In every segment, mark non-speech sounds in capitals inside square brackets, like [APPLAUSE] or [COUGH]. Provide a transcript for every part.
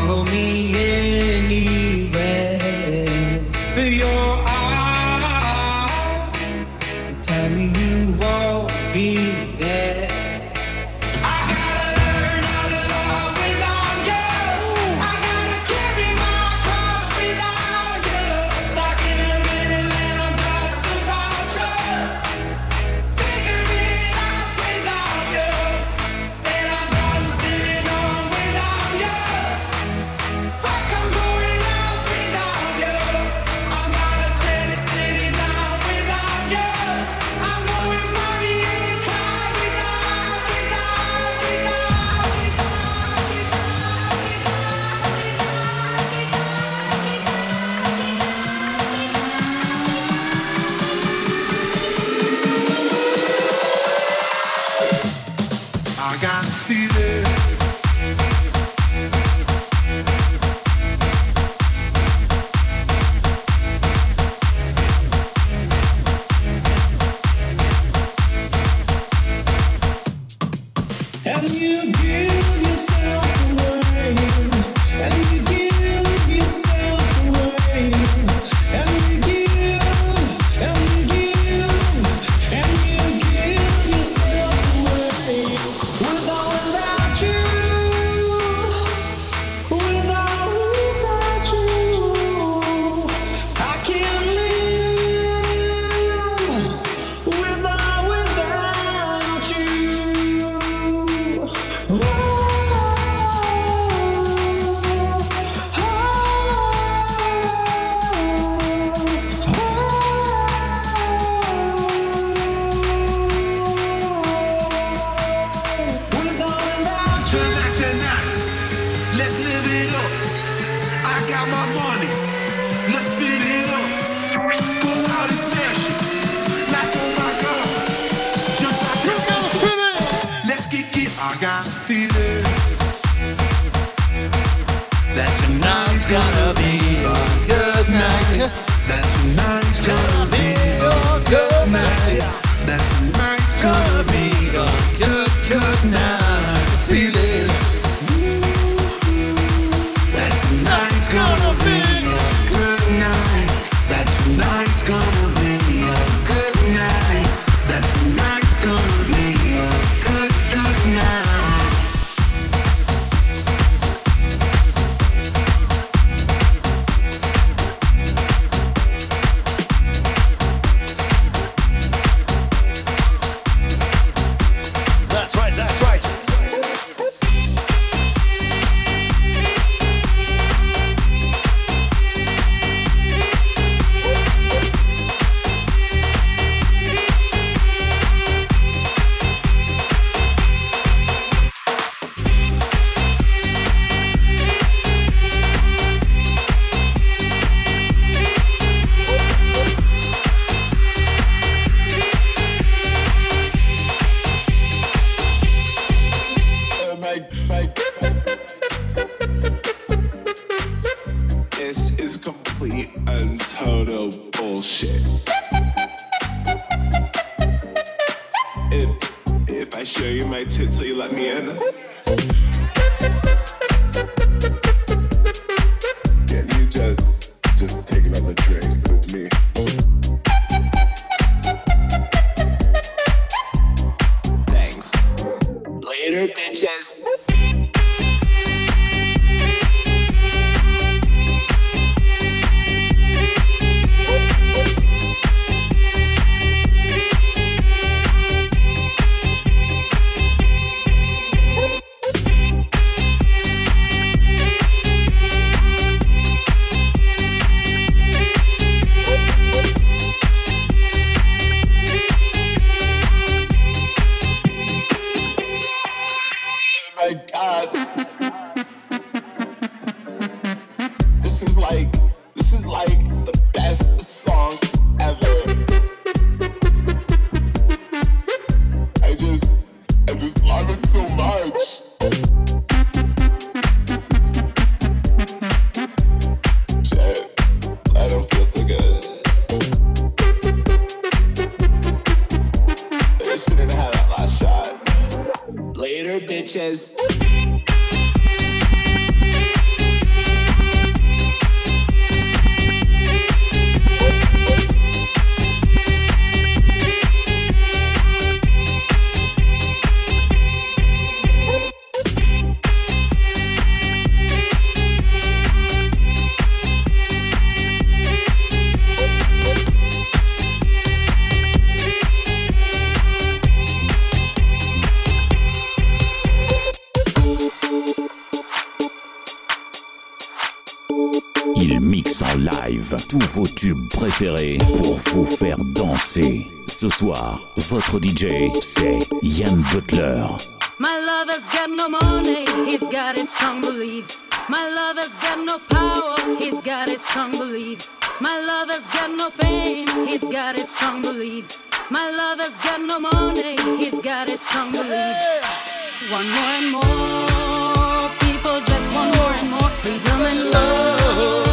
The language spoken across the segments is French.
follow me in. now. Live tous vos tubes préférés pour vous faire danser. Ce soir, votre DJ, c'est Yann Butler. My lover's got no money, he's got his strong beliefs. My lover's got no power, he's got his strong beliefs. My lover's got no fame, he's got his strong beliefs. My lover's got no money, he's got his strong beliefs. One more and more, people just want more and more freedom and love.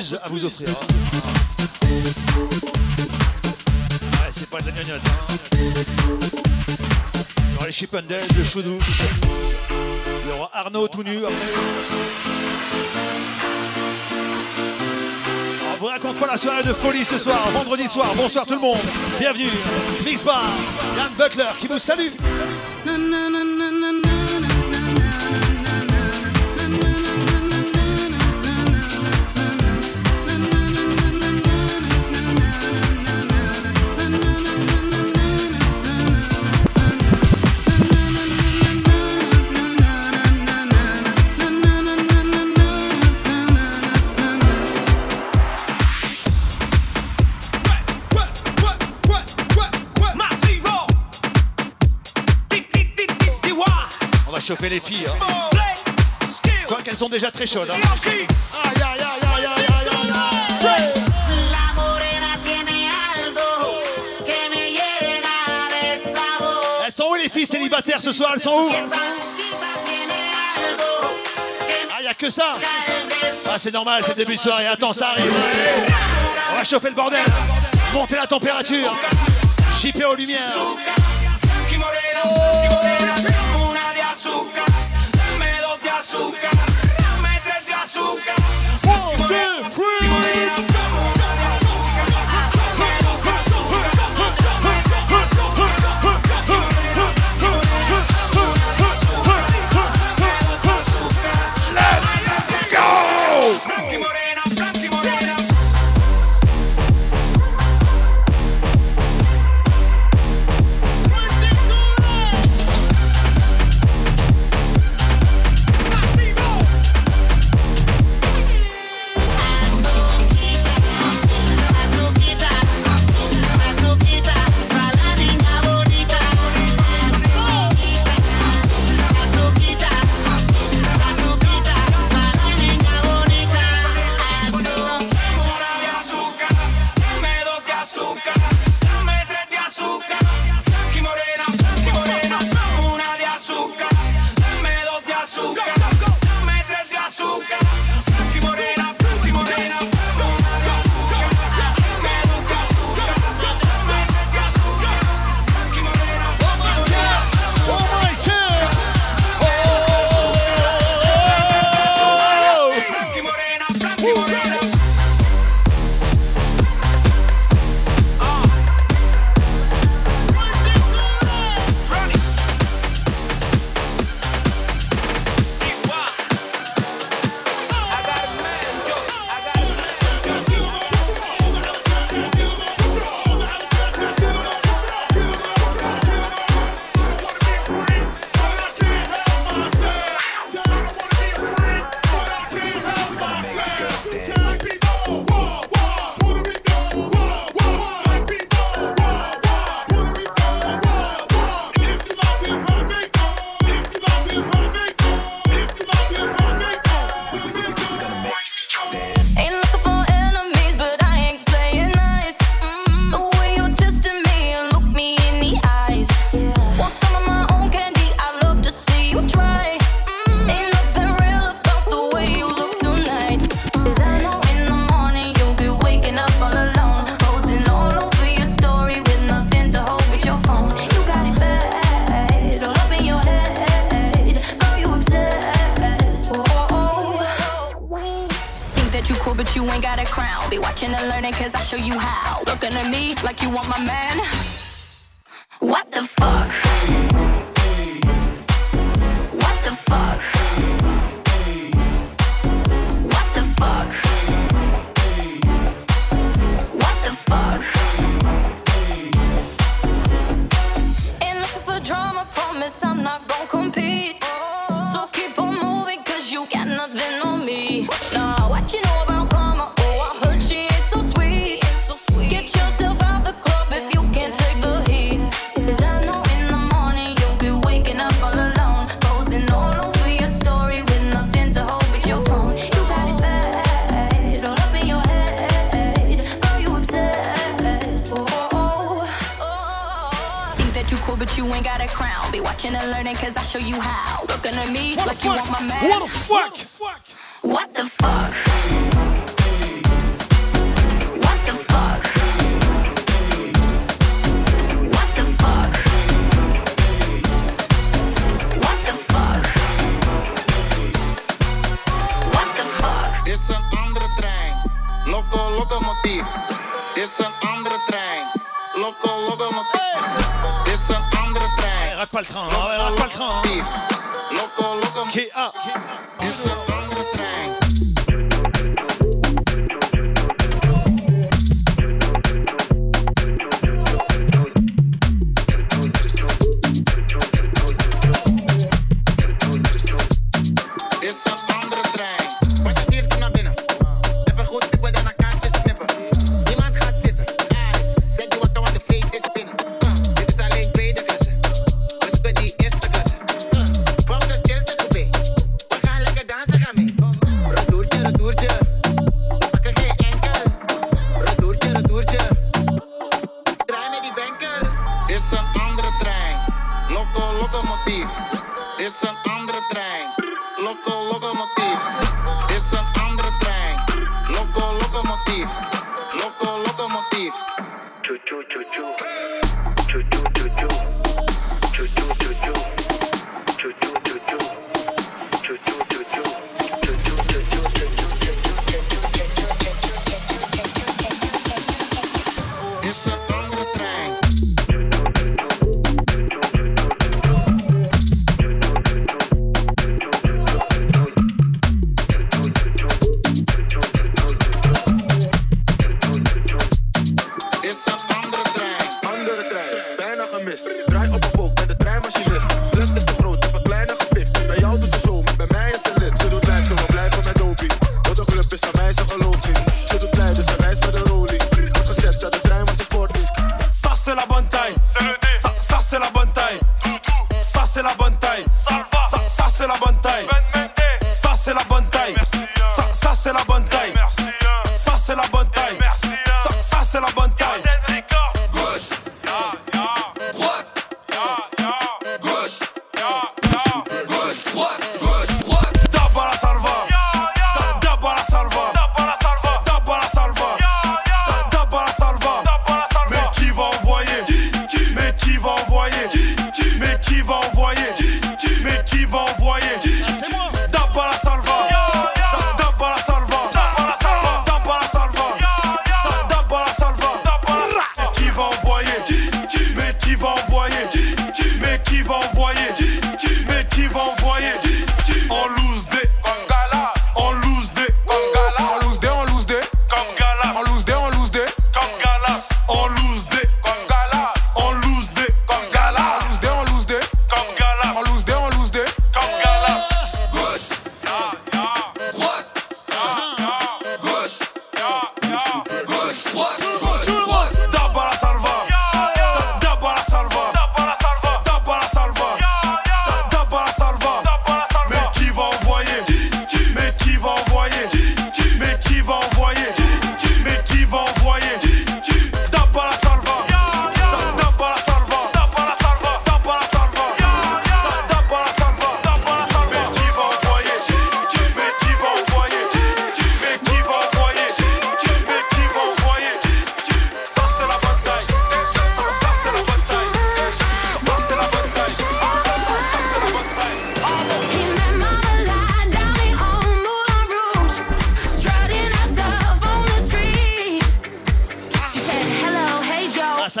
À vous offrir. Ouais, c'est pas de la gnognotte. Hein. Il y aura les Chippendales, le Choudou. Il y aura Arnaud tout nu après. On vous raconte pas la soirée de folie ce soir, vendredi soir. Bonsoir tout le monde. Bienvenue. Mix Bar, Yann Butler qui vous salue. chauffer les filles. Hein. Sont déjà très chaudes. Hein. les filles célibataires ce soir, elles sont où? Ah, y a que ça Ah, c'est normal, c'est le début de soirée. Attends, ça arrive. On va chauffer le bordel. Monter la température. JP aux lumières. Azúcar, dame tres de azúcar. One, two,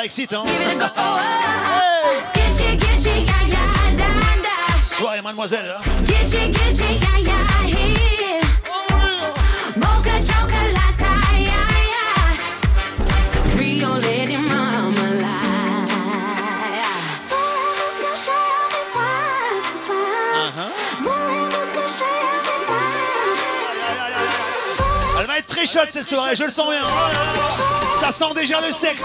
ça excite, hein. Soirée, mademoiselle, Elle va être très chaude cette soirée, je le sens bien. Ça sent déjà le sexe.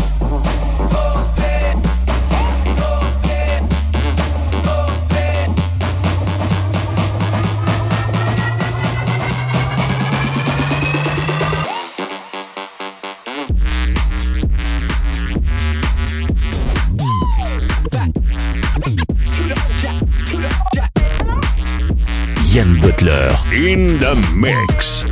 In the mix.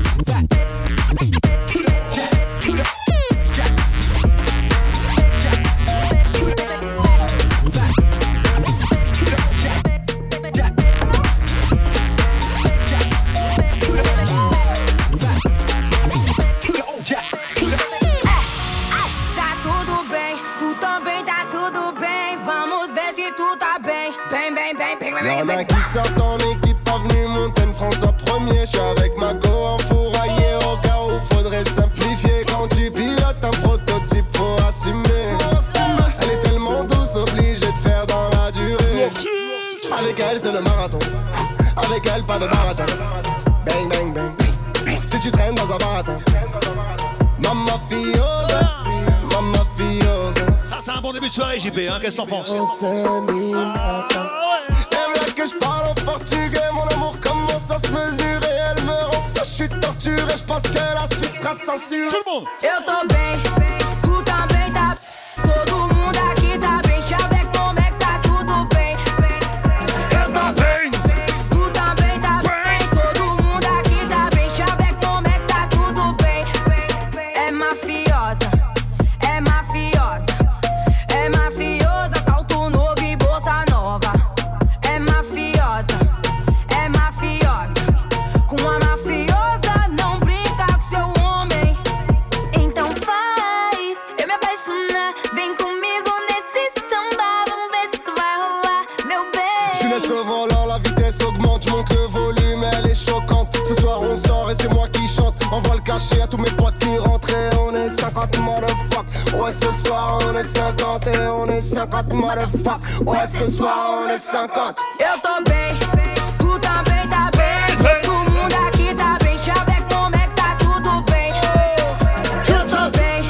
send me on est 50. Eu tô bem, tu também tá bem. Todo mundo aqui tá bem. Chaveco, como é que tá tudo bem? Eu tô bem,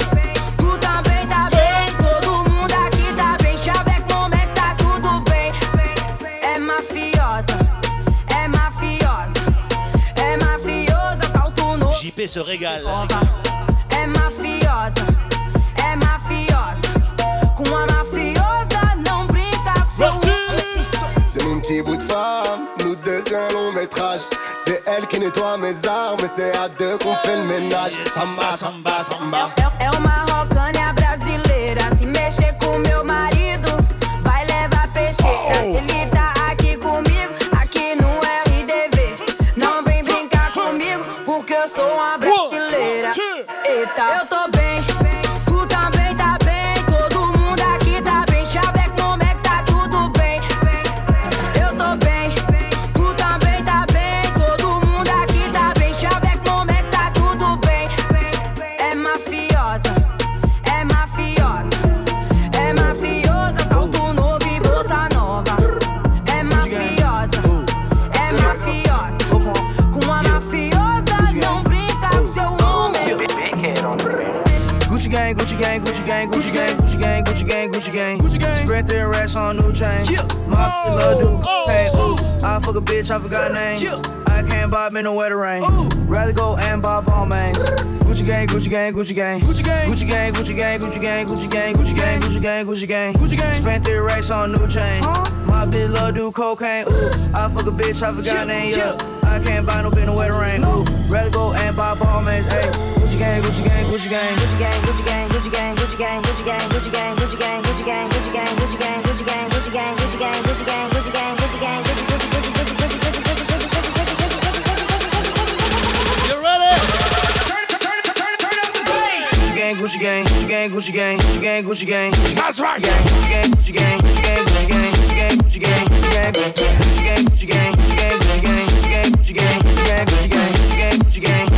tu também tá bem. Todo mundo aqui tá bem. Chaveco, como é que tá tudo bem? É mafiosa, é mafiosa, é mafiosa. Salto no. JP se régale. Mes armes, c'est à deux qu'on fait le ménage. Samba, samba, samba. racks on new chain. Yeah. My oh, love dude. Oh, hey, oh. ooh. I fuck a bitch, I forgot name. Yeah. I can't buy me no wetter rain. Ooh. Rather go and buy all mains. Gucci gang, Gucci gang, Gucci gang. Gucci gang, Gucci gang, Gucci gang, Gucci gang, Gucci gang, Gucci gang, Gucci gang, Gucci gang. Gucci gang. Spent three racks on new chain. My bitch love do cocaine. Ooh. I fuck a bitch, I forgot name. Yeah. I can't buy no bin in the wetter rain. Ooh. Rather go and buy ball mains. Hey. Gucci gang, Gucci gang, Gucci gang, Gucci gang, Gucci gang, Gucci gang, Gucci gang, Gucci gang, Gucci gang, Gucci gang, Gucci gang, Gucci gang, Gucci gang, Gucci gang, Gucci gang, Gucci gang, Gucci gang, Gucci gang, Gucci gang, Gucci Gucci Gucci Gucci Gucci Gucci Gucci You ready? Gucci gang, Gucci gang, Gucci gang, Gucci gang, Gucci gang, Gucci gang. That's right. Gucci gang, Gucci gang, Gucci gang, Gucci gang, Gucci gang, Gucci gang, Gucci gang, Gucci gang, Gucci gang, Gucci gang, Gucci gang, Gucci gang, Gucci gang, Gucci gang, Gucci gang, Gucci gang, Gucci gang,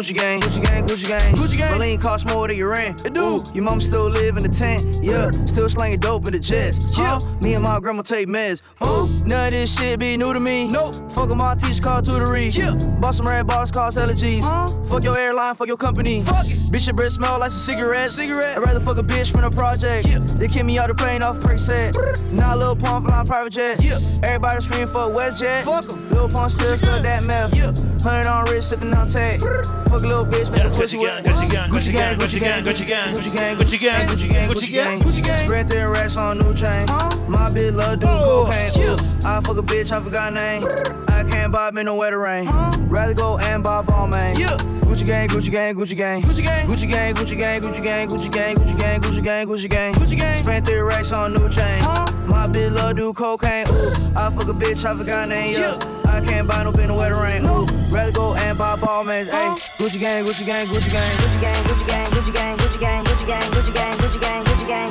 Gucci gang, Gucci gang, Gucci gang, Gucci gang. Marlene cost more than your rent. It do. Your mom still live in the tent. Yeah, still slanging dope in the jets. Yeah, me and my grandma take meds. Ooh, none of this shit be new to me. Nope. Fuck 'em, my teacher called tutory. Yeah. Bought some red bars, cause allergies. Fuck your airline, fuck your company. Fuck it. Bitch, your breath smell like some cigarettes. Cigarette. I'd rather fuck a bitch from the project. Yeah. They kick me out the plane off perk set. Now Lil Pump flying private jet. Yeah. Everybody scream for WestJet. Fuck 'em. Lil Pump still still that meth. Yeah. Hundred on wrist, sipping on tag. [LAUGHS] Fuck a little bitch, make a pussy wet. Gucci gang, Gucci gang, Gucci gang, Gucci gang, Gucci gang, Gucci gang, Gucci gang, Gucci gang, Gucci gang. Spread their racks on new chain. My bitch love do oh, cocaine. I fuck a bitch, I forgot name. I can't bob in the weather rain. Rather go and bob all man. Gucci gang, Gucci gang, Gucci gang, Gucci gang, Gucci gang, Gucci gang, Gucci gang, Gucci gang, Gucci gang, Gucci gang, Gucci gang, Gucci gang. Spent their racks on new chain. My bitch love do cocaine. Ooh, I fuck a bitch, I forgot name. Yeah. I can't buy no bitch in the weather rain. Ooh, rather go and buy ball man. Hey, Gucci gang, Gucci gang, Gucci gang, Gucci gang, Gucci gang, Gucci gang, Gucci gang, Gucci gang, Gucci gang, Gucci gang, Gucci gang,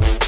you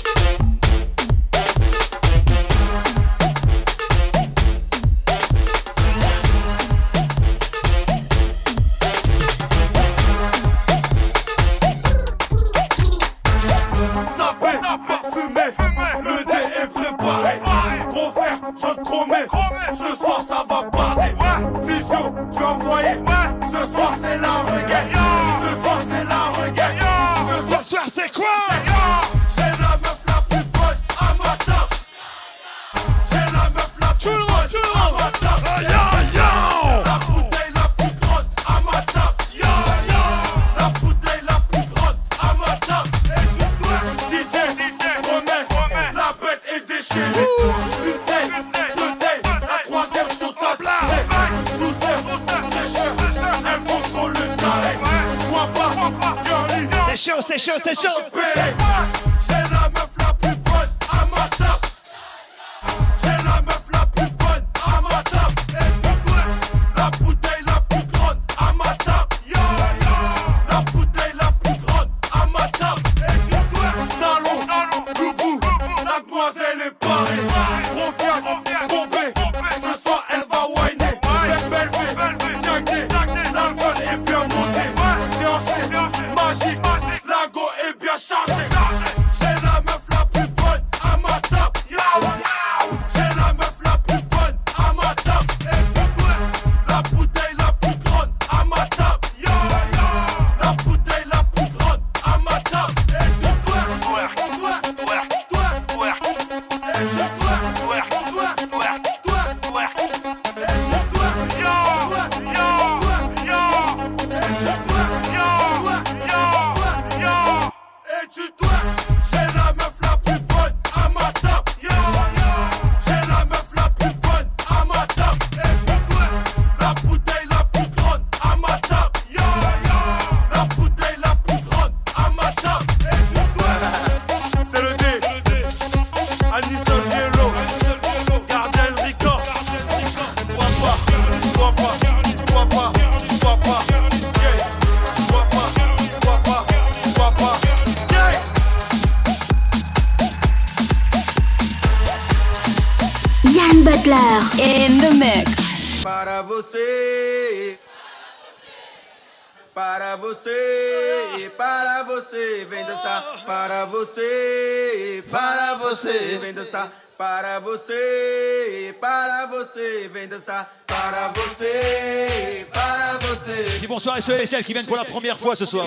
você, vem dançar para você, para você, vem dançar para você, para você. Dis bonsoir à ceux et celles qui viennent pour la première fois ce soir.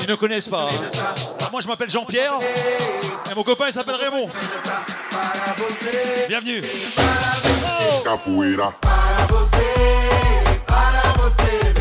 Ils ne connaissent pas. Hein. Moi je m'appelle Jean-Pierre et mon copain il s'appelle Raymond. Bienvenue. Capoeira. Oh. Para você, para você.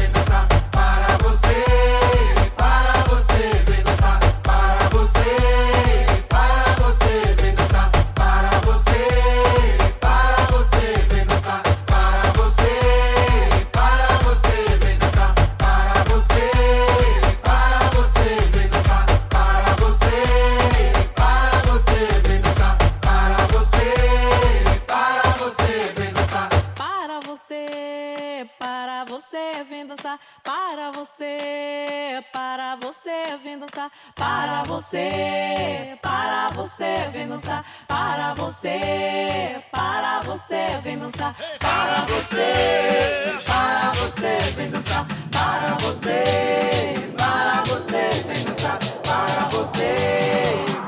você, para você, vem dançar. Para você, para você, vem dançar. Para você,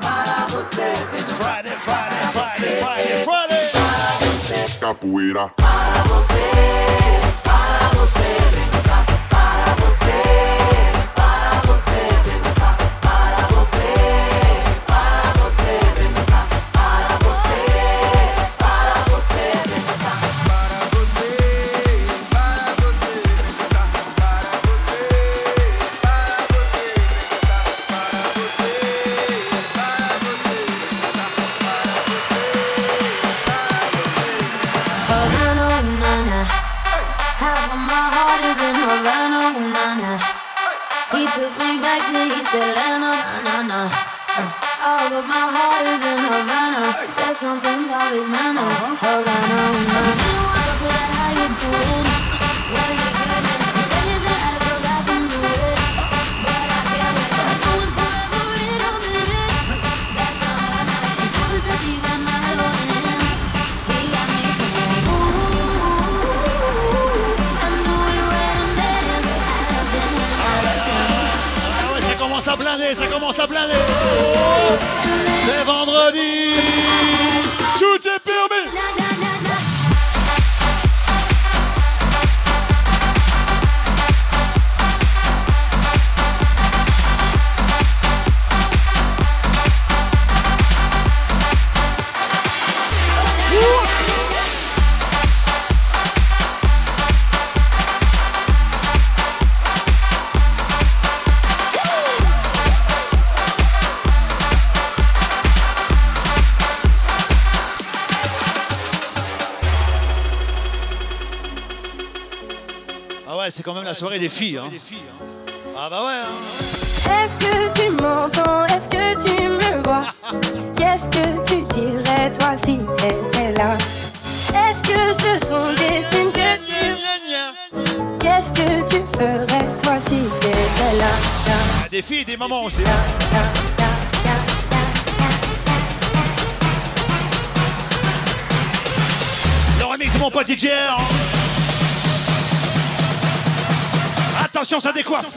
para você, vem dançar. Friday, Friday, Friday, Friday, Para você, capoeira. Para você. même la soirée des filles. Hein. Ah bah ouais. Hein. Est-ce que tu m'entends? Est-ce que tu me vois? [LAUGHS] Qu'est-ce que tu dirais toi si t'étais là? Est-ce que ce sont des signes que tu Qu'est-ce que tu ferais toi si t'étais là, ah, Des filles, des mamans aussi. Le remix mon pote DJ. Attention, ça décoiffe.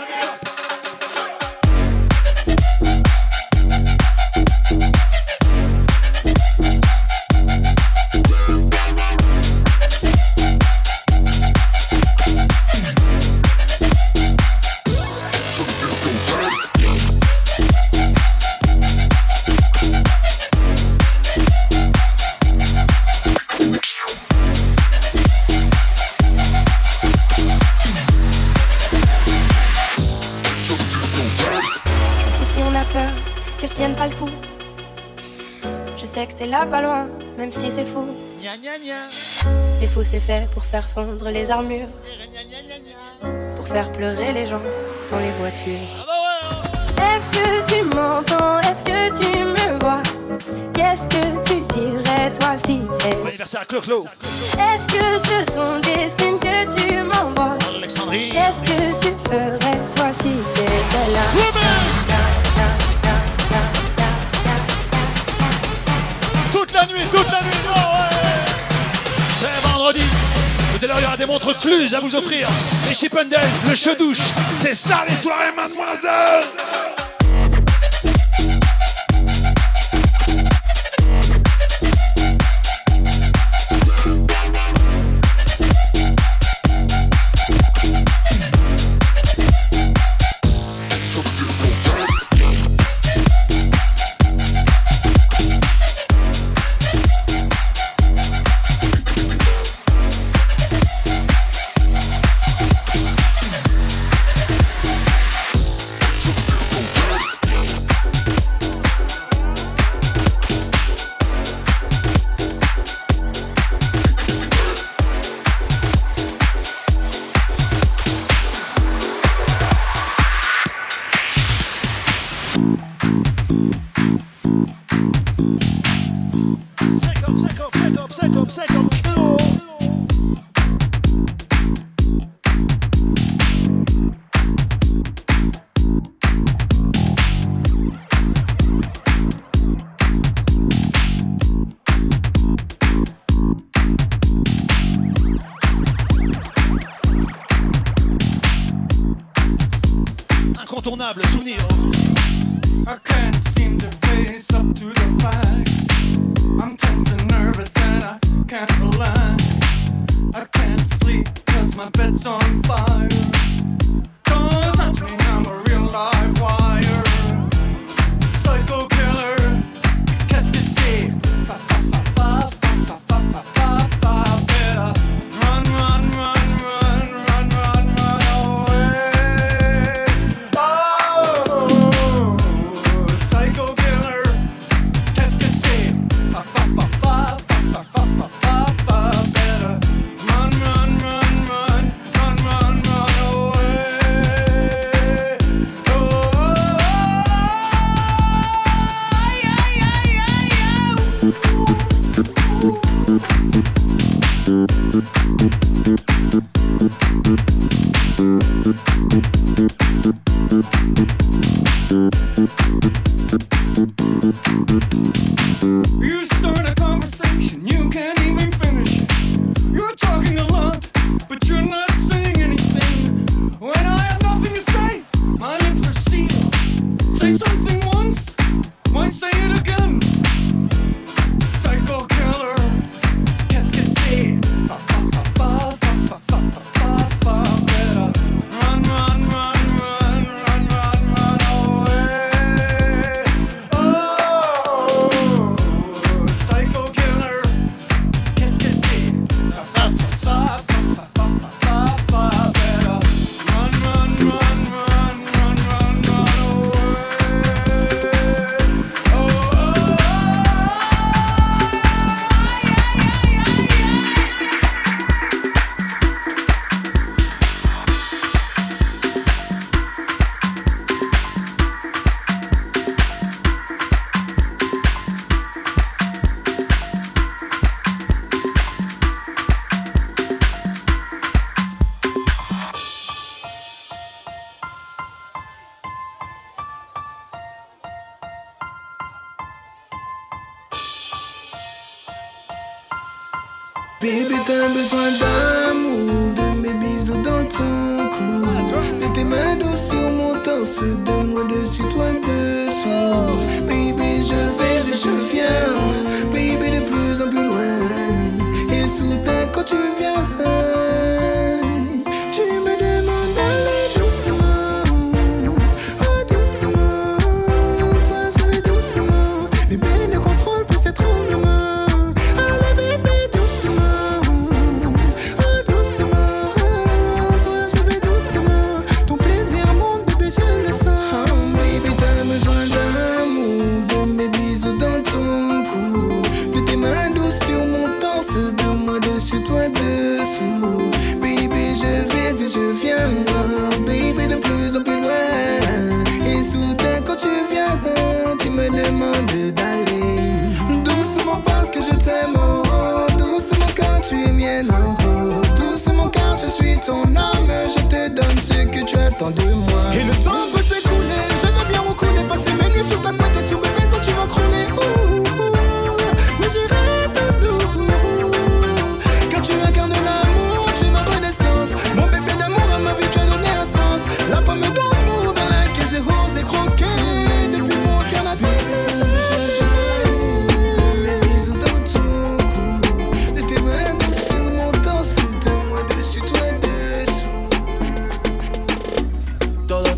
Les fous c'est fait pour faire fondre les armures. Pour faire pleurer les gens dans les voitures. Est-ce que tu m'entends? Est-ce que tu me vois? Qu'est-ce que tu dirais toi si t'es Bon anniversaire à Clo-Clo. Est-ce que ce sont des signes que tu m'envoies? Alexandrie. Qu'est-ce que tu ferais toi si t'étais là? Toute la nuit, toute la nuit. Vendredi. Tout à l'heure, il y aura des montres Cluse à vous offrir. Les Chip and Dance, le cheveu douche. C'est ça les soirées, mademoiselle. You start a conversation you can't even finish. You're talking a lot.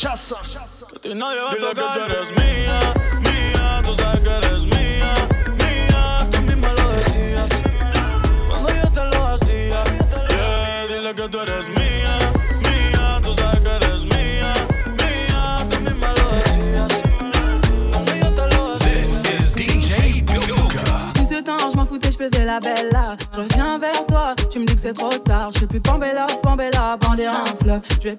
chasse. Que a ti nadie va a tocar. que tú eres mía, mía. Tú sabes que eres mía, mía. Tú misma lo decías. Cuando yo te lo hacía. Yeah, dile que tú eres mía, mía. Tú sabes que eres mía, mía. Tú misma lo decías. Cuando yo te lo hacía. This is DJ Yoga. Tout ce temps, je m'en foutais, je faisais la belle là. Je reviens vers toi, tu me dis que c'est trop tard. Je suis plus Pambella, Pambella, bander un fleuve. Je vais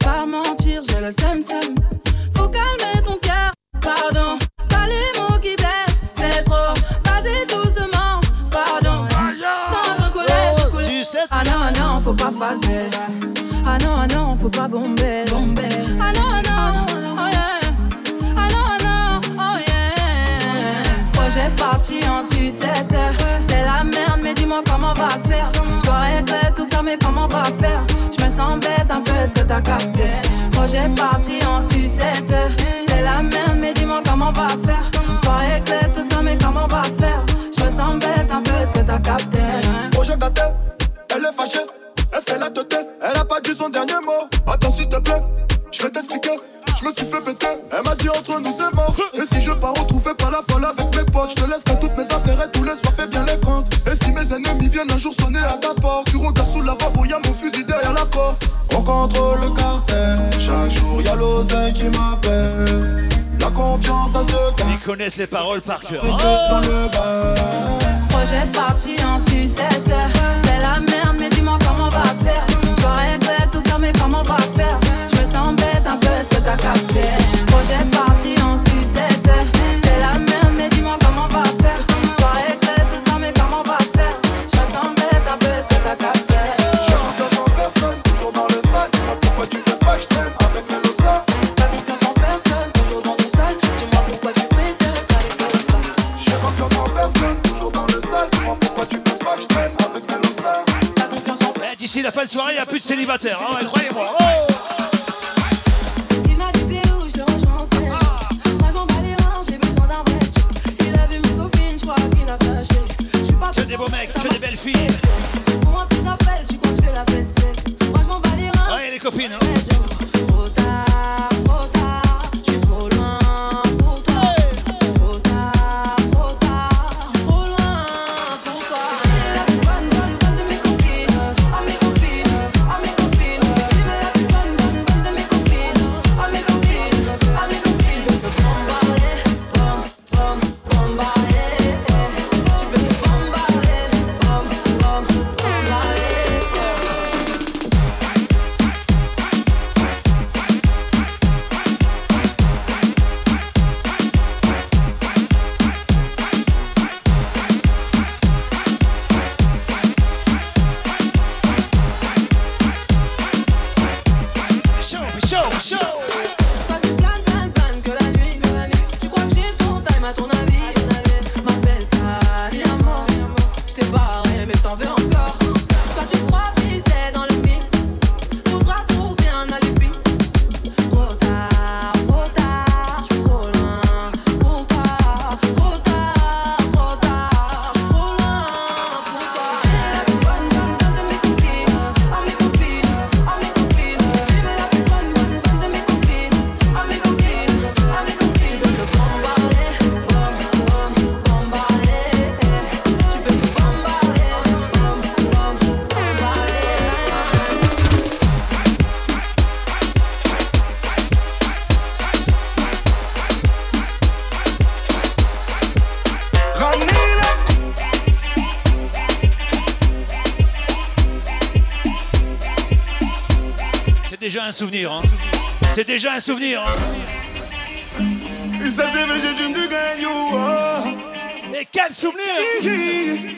fazer. Ah non, ah non, faut pas bomber. bomber. Ah non, ah non, oh yeah. Ah non, ah non, oh yeah. Projet parti en sucette. C'est la merde, mais dis-moi comment on va faire. Je dois régler tout ça, mais comment on va faire? Je me sens bête un peu, est-ce que t'as capté? Projet parti en sucette. C'est la merde, mais dis-moi comment on va faire. Je dois régler tout ça, mais comment on va faire? Je me sens bête un peu, est-ce que t'as capté? Projet gâté, viennent un jour sonner à ta porte, tu regardes sous la lavabo, y'a mon fusil derrière la porte. On contrôle le cartel, chaque jour y'a l'oseille qui m'appelle. La confiance à ce Ils connaissent les paroles par cœur. dans le bar. Projet parti en sucette. C'est la merde, mais dis-moi comment un souvenir. Hein. C'est déjà un souvenir. Hein. Et quel souvenir hein.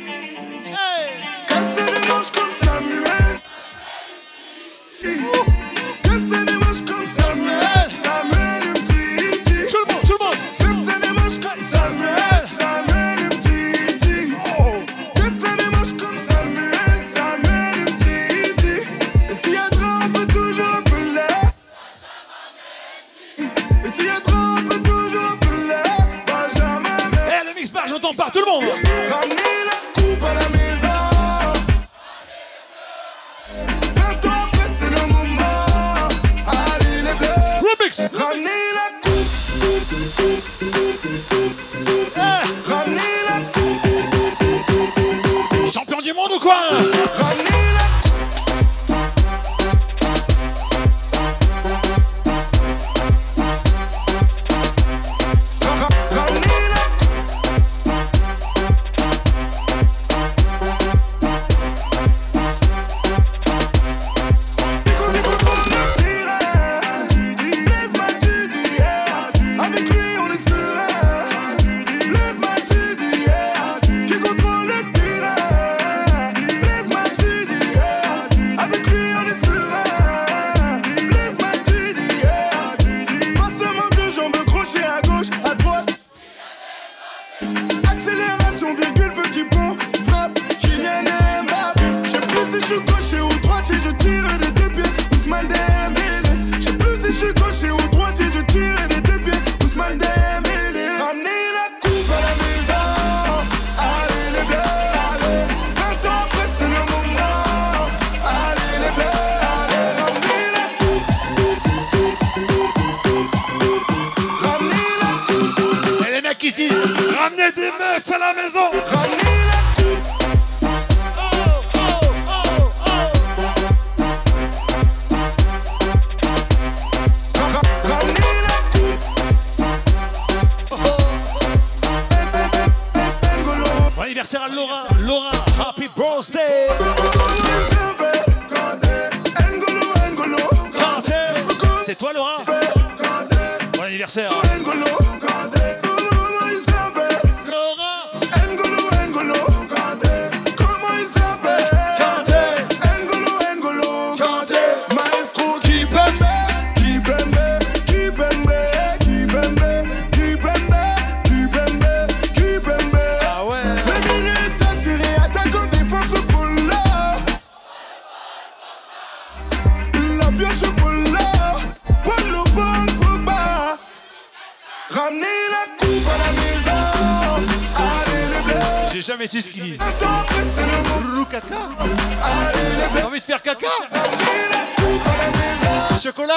chocolat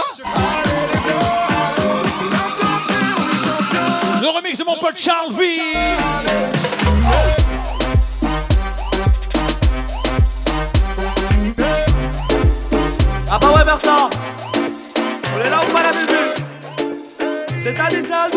Le remix de mon pote Charles V. Ah bah ouais Bertrand. On est là ou pas la bulle C'est à des à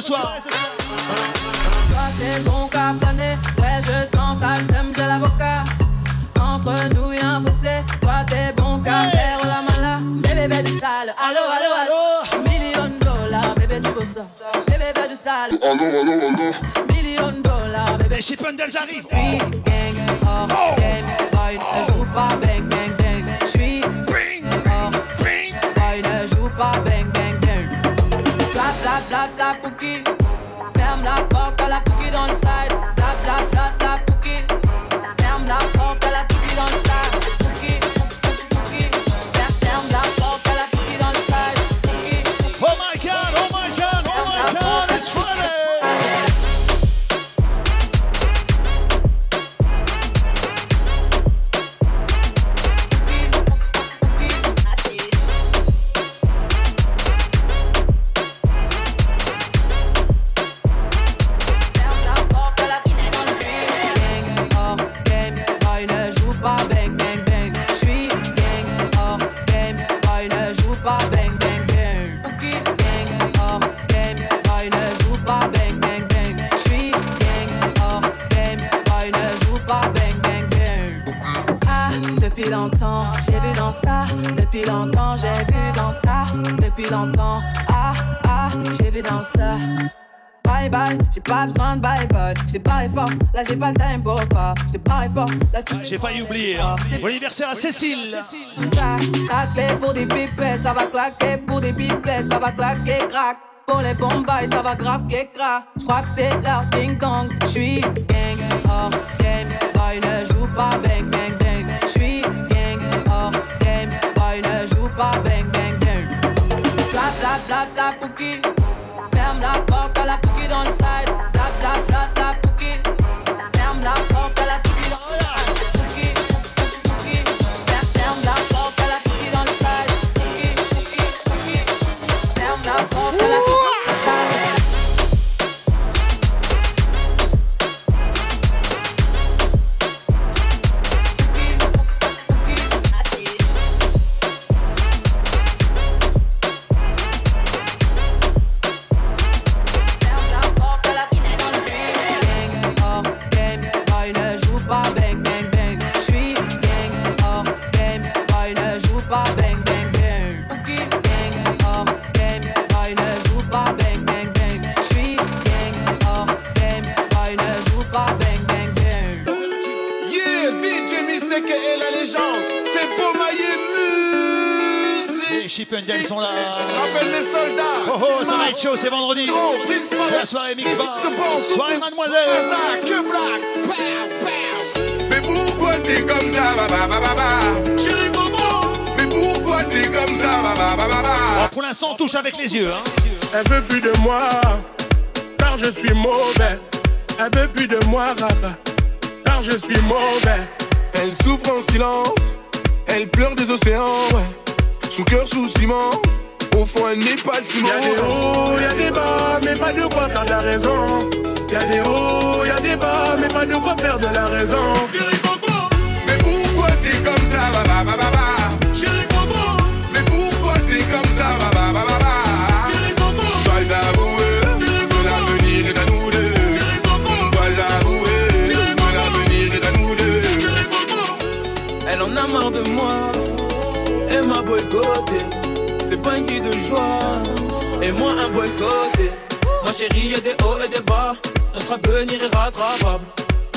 ce soir. Toi, t'es bon qu'à planer. Ouais, je sens ta sème, j'ai l'avocat. Entre nous, y'a un fossé. Toi, t'es bon qu'à faire la mala. Bébé, bébé du sale. Allô, allô, allô. Million dollars, bébé, tu veux ça. Bébé, bébé du sale. Allô, allô, allô. Million dollars, bébé. Les Chipendels arrivent. Ferme la porte à la pouki dans le side. Là, j'ai pas le time pour toi. J'ai pas fort. Là, tu. Ah, j'ai failli oublier. Hein. Bon anniversaire à Cécile. Ça clé pour des pipettes. Ça va claquer pour des pipettes. Ça va claquer, crack. Pour les bombes, ça va grave, que crack. J'crois que c'est leur ding dong. J'suis gang, oh, hors game. Boy, ne joue pas bang, bang, bang. J'suis gang, oh, hors game. Boy, ne joue pas bang, bang, bang. Clap, clap, clap, clap, pouki. Ferme la porte à la pouki dans le side. Clap, clap, clap, clap. Soirée mix bar. Soirée mademoiselle. Mais pourquoi t'es comme ça, ba ba ba ba ba Chérie Coco Mais pourquoi c'est comme ça, ba ba ba ba ba Oh, pour l'instant, on touche avec les yeux. Hein. Elle veut plus de moi, car je suis mauvais. Elle veut plus de moi, car je suis mauvais. Elle souffre en silence, elle pleure des océans, ouais. Son cœur sous ciment, au fond elle n'est pas de ciment. Y'a des hauts, y'a des bas, mais pas de quoi perdre la raison. Y'a des hauts, y'a des bas, mais pas de quoi perdre la raison. Chérie Coco, Mais pourquoi t'es comme ça, ba ba ba ba ba? Chérie Coco, Mais pourquoi c'est comme ça, ba ba ba ba ba? Chérie Coco, Dois l'avouer, que l'avenir est à nous deux. chérie Coco, Dois l'avouer, que l'avenir est à nous deux. chérie Coco. Elle en a marre de moi, elle m'a boycotté. C'est pas une fille de joie, et moi un boycotté. Ma chérie, y'a des hauts et des bas, notre avenir est rattrapable.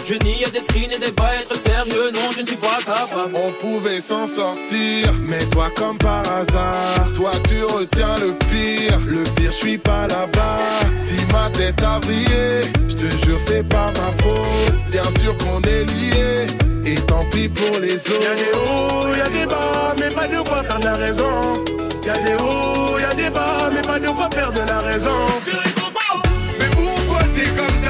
Je nie, y'a des screens et des bas, être sérieux, non, je ne suis pas capable. On pouvait s'en sortir, mais toi comme par hasard, toi tu retiens le pire. Le pire, je suis pas là-bas. Si ma tête a brillé, je te jure c'est pas ma faute. Bien sûr qu'on est liés, et tant pis pour les Y'a des autres. hauts, y'a des bas, mais pas de quoi perdre la raison. Y'a des hauts, y'a des bas, mais pas de quoi perdre la raison. Mais pourquoi t'es comme ça,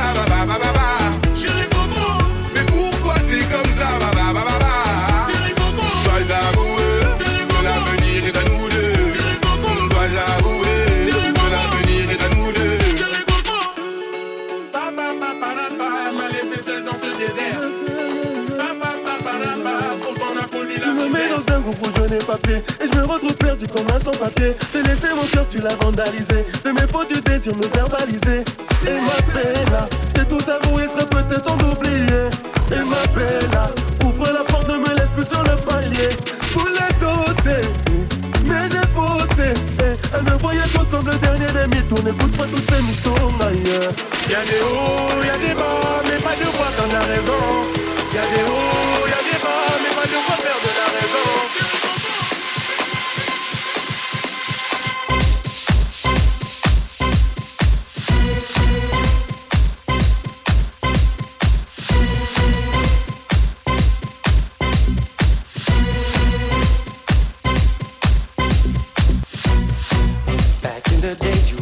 je n'ai pas pied. Et je me retrouve perdu comme un sans-papier. T'as laissé mon cœur, tu l'as vandalisé. De mes fautes, tu désires me verbaliser. Et ma bella, j'ai tout avoué, serait peut-être temps d'oublier. Et ma bella, ouvre la porte, ne me laisse plus sur le palier. Voulais doter, mais j'ai Eh, Elle me voyait trop comme le dernier des mythos. N'écoute pas tous ces mythos ailleurs Y'a des hauts, y'a des bas, mais pas de quoi t'en as raison. Y'a des hauts, y'a des bas, mais pas de quoi perdre la raison.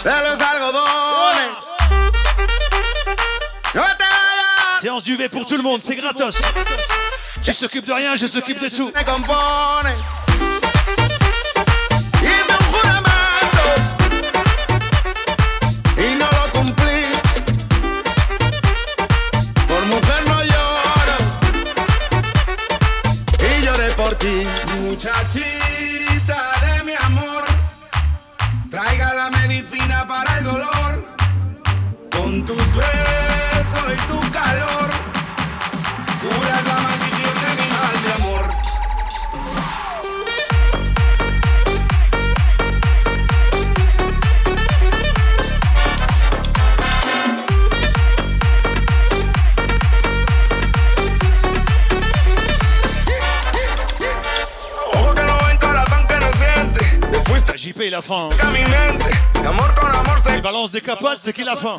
algodones. Séance du V pour tout le monde, c'est gratos. Tu s'occupes de rien, je s'occupe de tout. c'est qui la fin.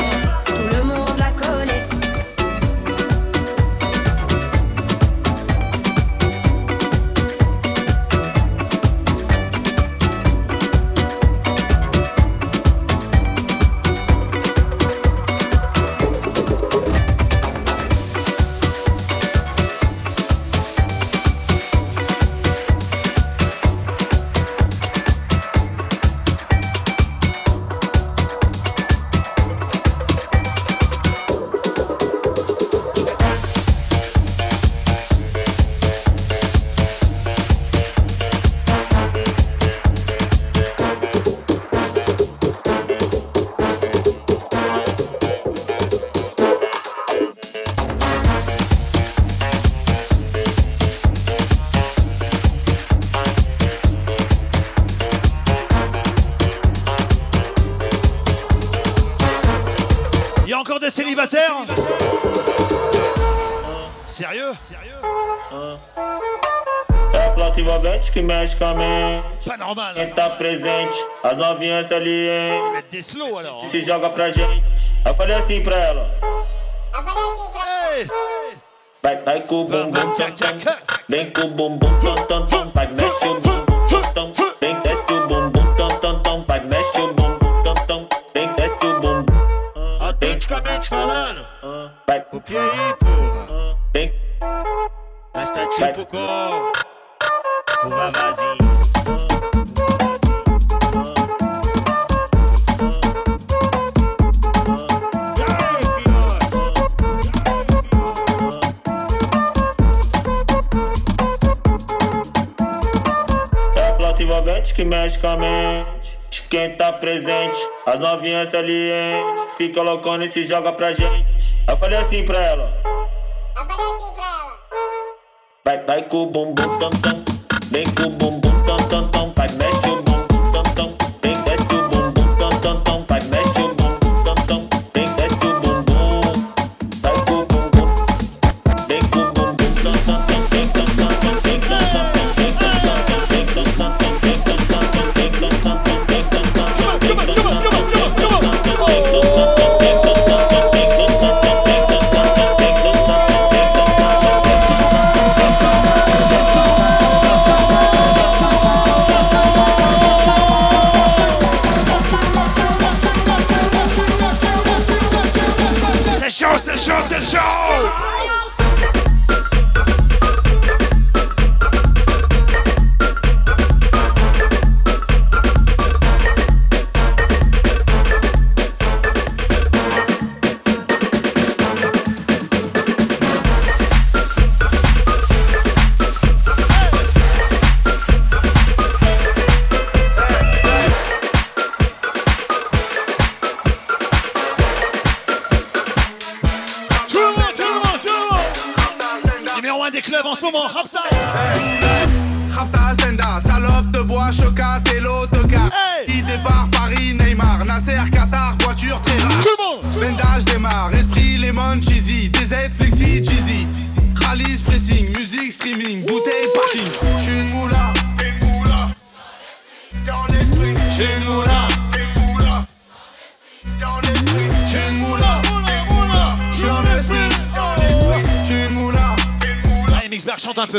também. Quem tá presente, as novinhas ali, hein? Se joga pra gente. Eu falei assim pra ela. Vai, vai com o bumbum, tam, tam. Vem com o bumbum, tam, tam, tam. Vai, mexe o bumbum, tam. Vem, desce o bumbum, tam, tam, tam. Vai, mexe o bumbum, tam, tam. Vem, desce o bumbum. Autenticamente falando. Vai, copia aí, porra. Vem. Mas tá tipo como? As novinhas ali, hein? Fica loucona e se joga pra gente. Eu falei assim pra ela. Eu falei assim pra ela. Vai, vai com o bumbum tam tam. Vem com o bumbum. Tu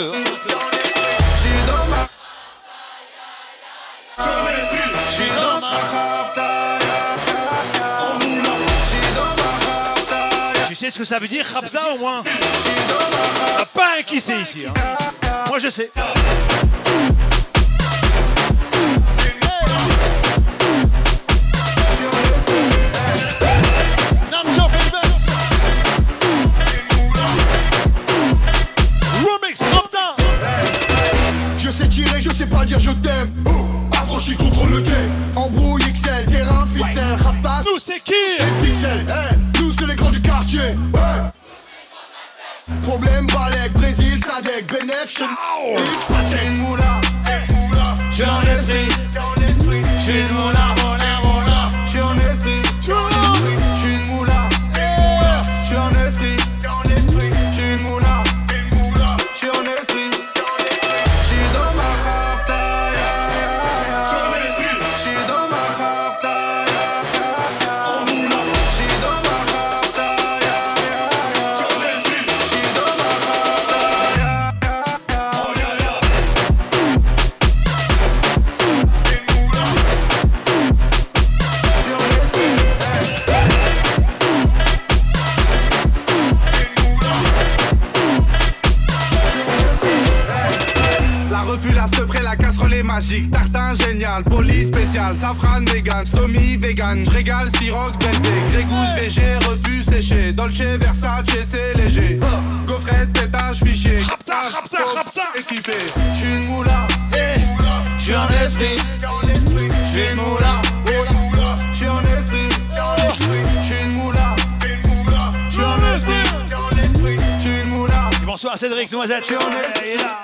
sais ce que ça veut dire, Rabza au moins? Pas un qui sait ici. Hein. Moi je sais. description. Ow! canciones.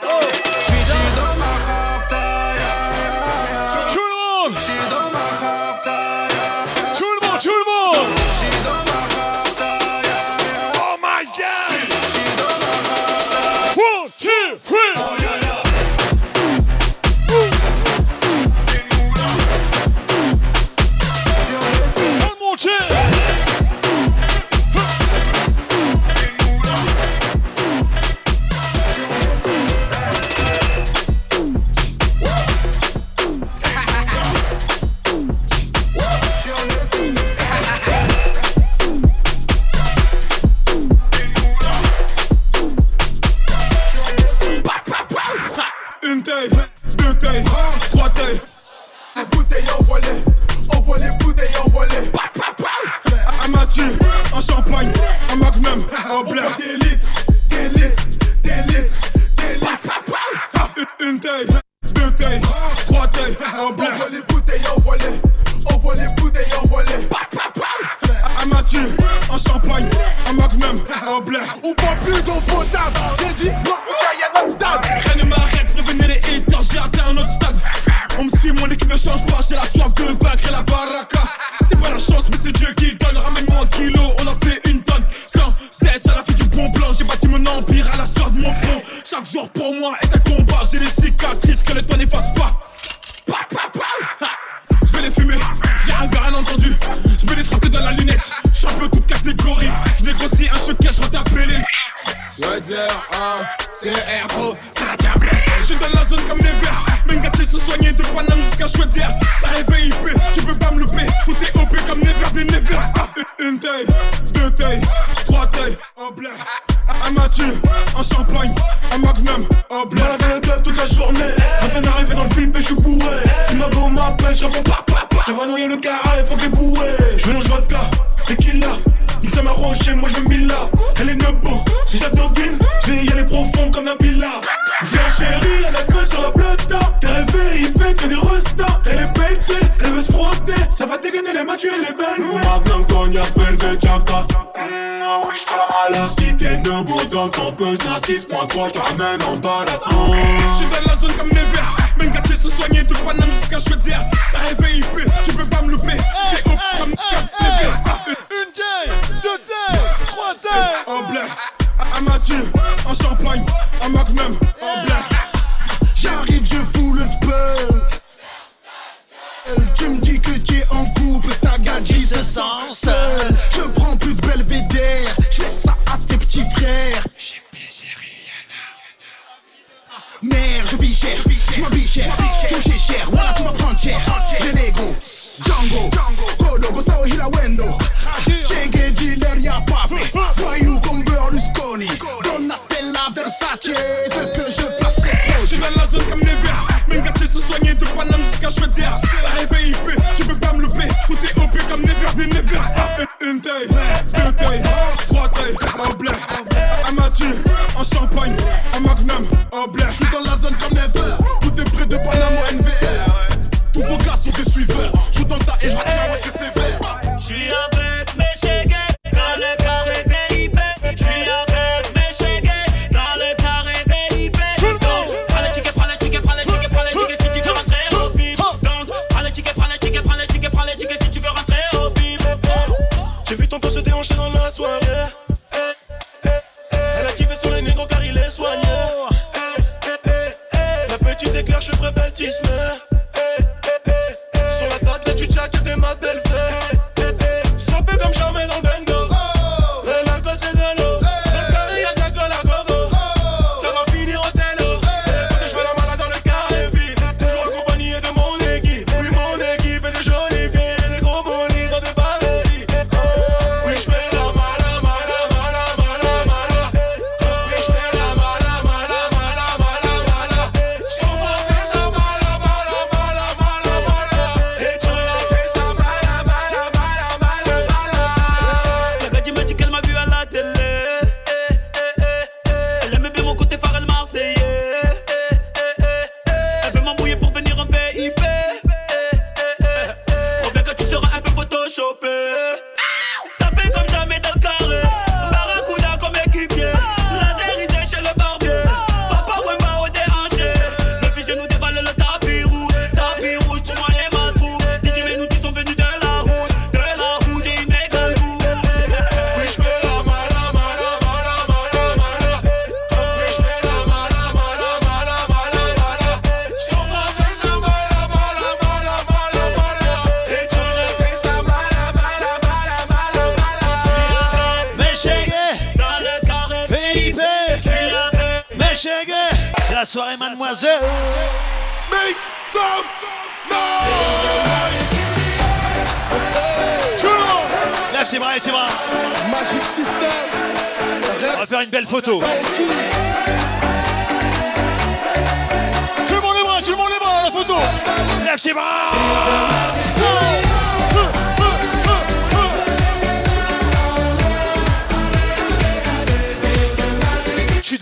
Mère, je vis cher, je m'habille cher, tout est cher, voilà tu vas prendre cher. Renego, Django, Kodo, Gustavo Hilawendo, Che Guevara, y'a pape, voyou comme Berlusconi, Donatella Versace, parce que je place Je vais dans la zone comme Nevers, même gâté se soigner de Paname jusqu'à Chaudière.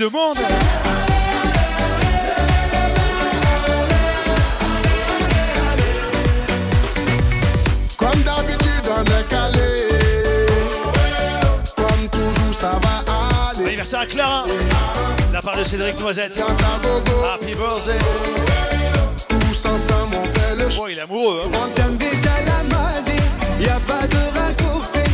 demande. Comme d'habitude, on est calé. Comme toujours, ça va aller. Anniversaire à Clara. De la part de Cédric Noisette. Happy birthday. Tous ensemble, on fait le show. Oh, il est amoureux. Hein. On t'aime vite à la magie. Y pas de raccourci.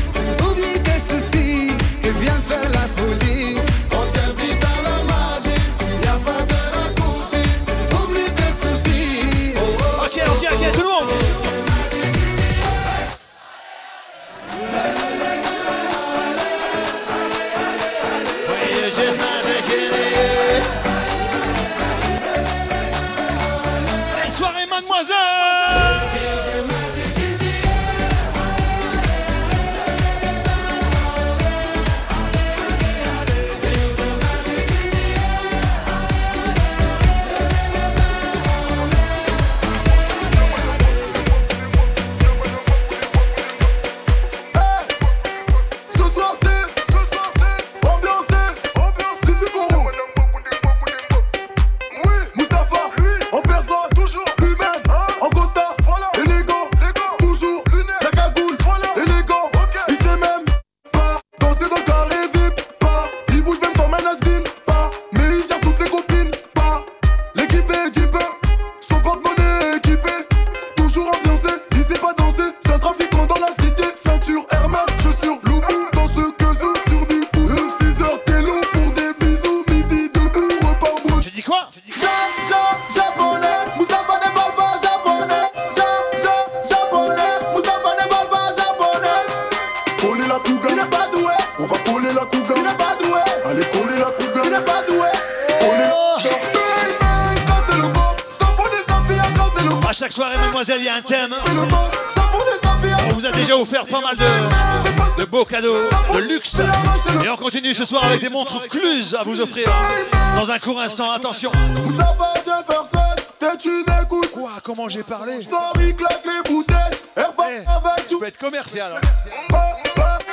l'instant, attention. Mustafa Jefferson, t'es une écoute. Quoi Comment j'ai parlé Sorry, claque les bouteilles. Herba hey, eh, avec tout. Tu peux être commercial. Hein.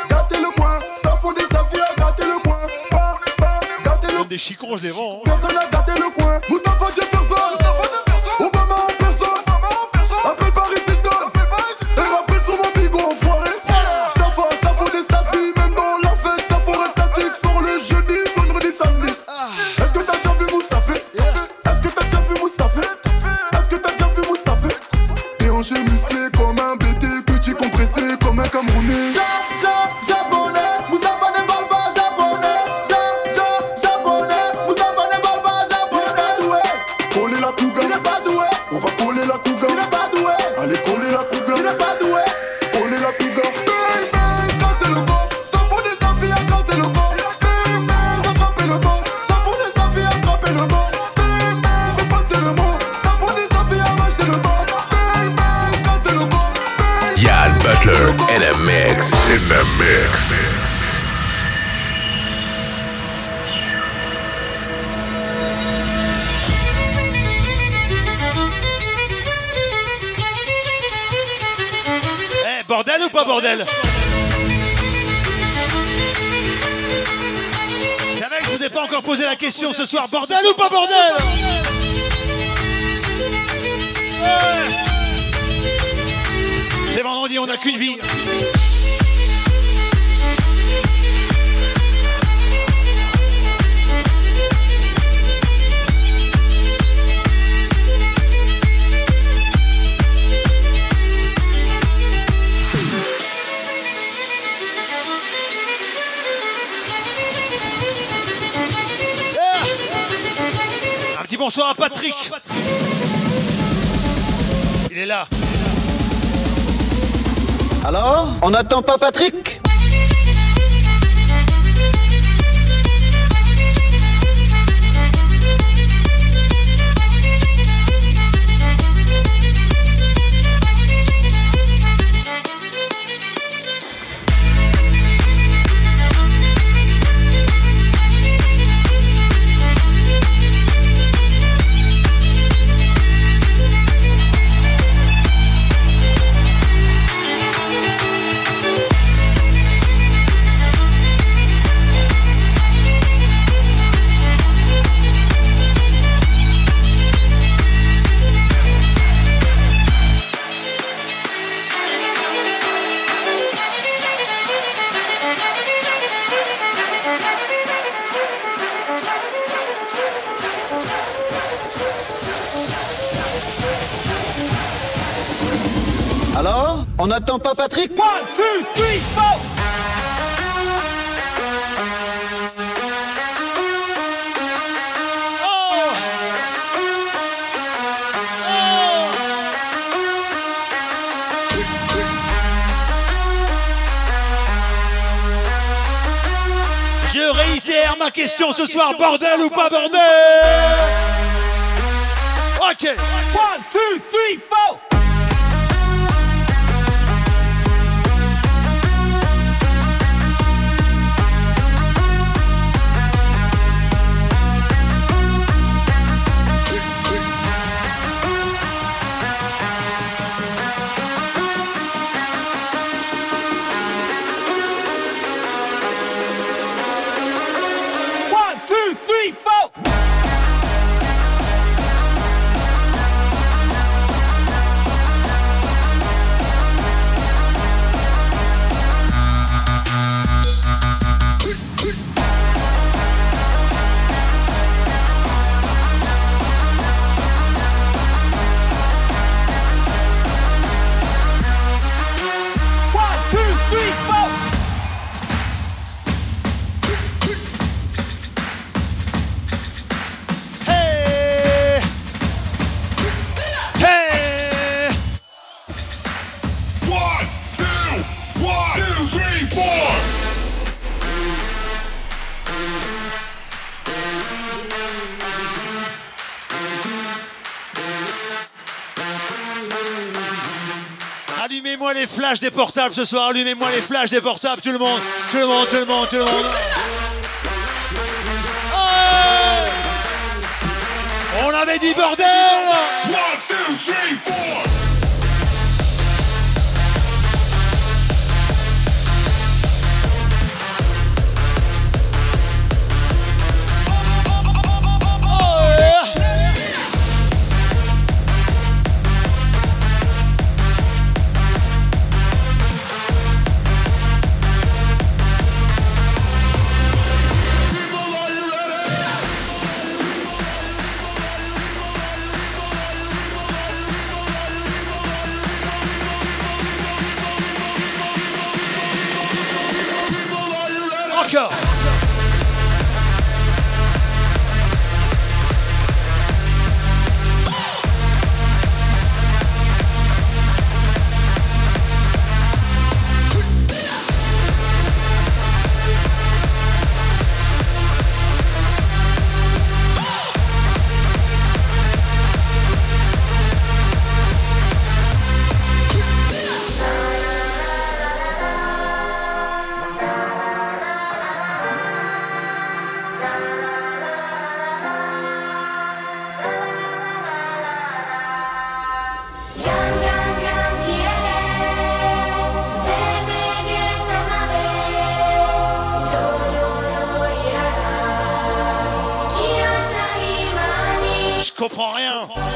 Gâtez le coin. Staffo des staffiers, gâtez le coin. Gâtez le coin. Des chicons, je les vends. Hein. mangé musclé comme un BT, petit compressé comme un Camerounais. Attends pas Patrick? Je réitère ma question ce soir, bordel ou pas bordel Ok. One, two, three, four. Ce soir, allumez-moi les flashs des portables, tout le monde, tout le monde, tout le monde, tout le monde. On avait dit bordel. Comprends rien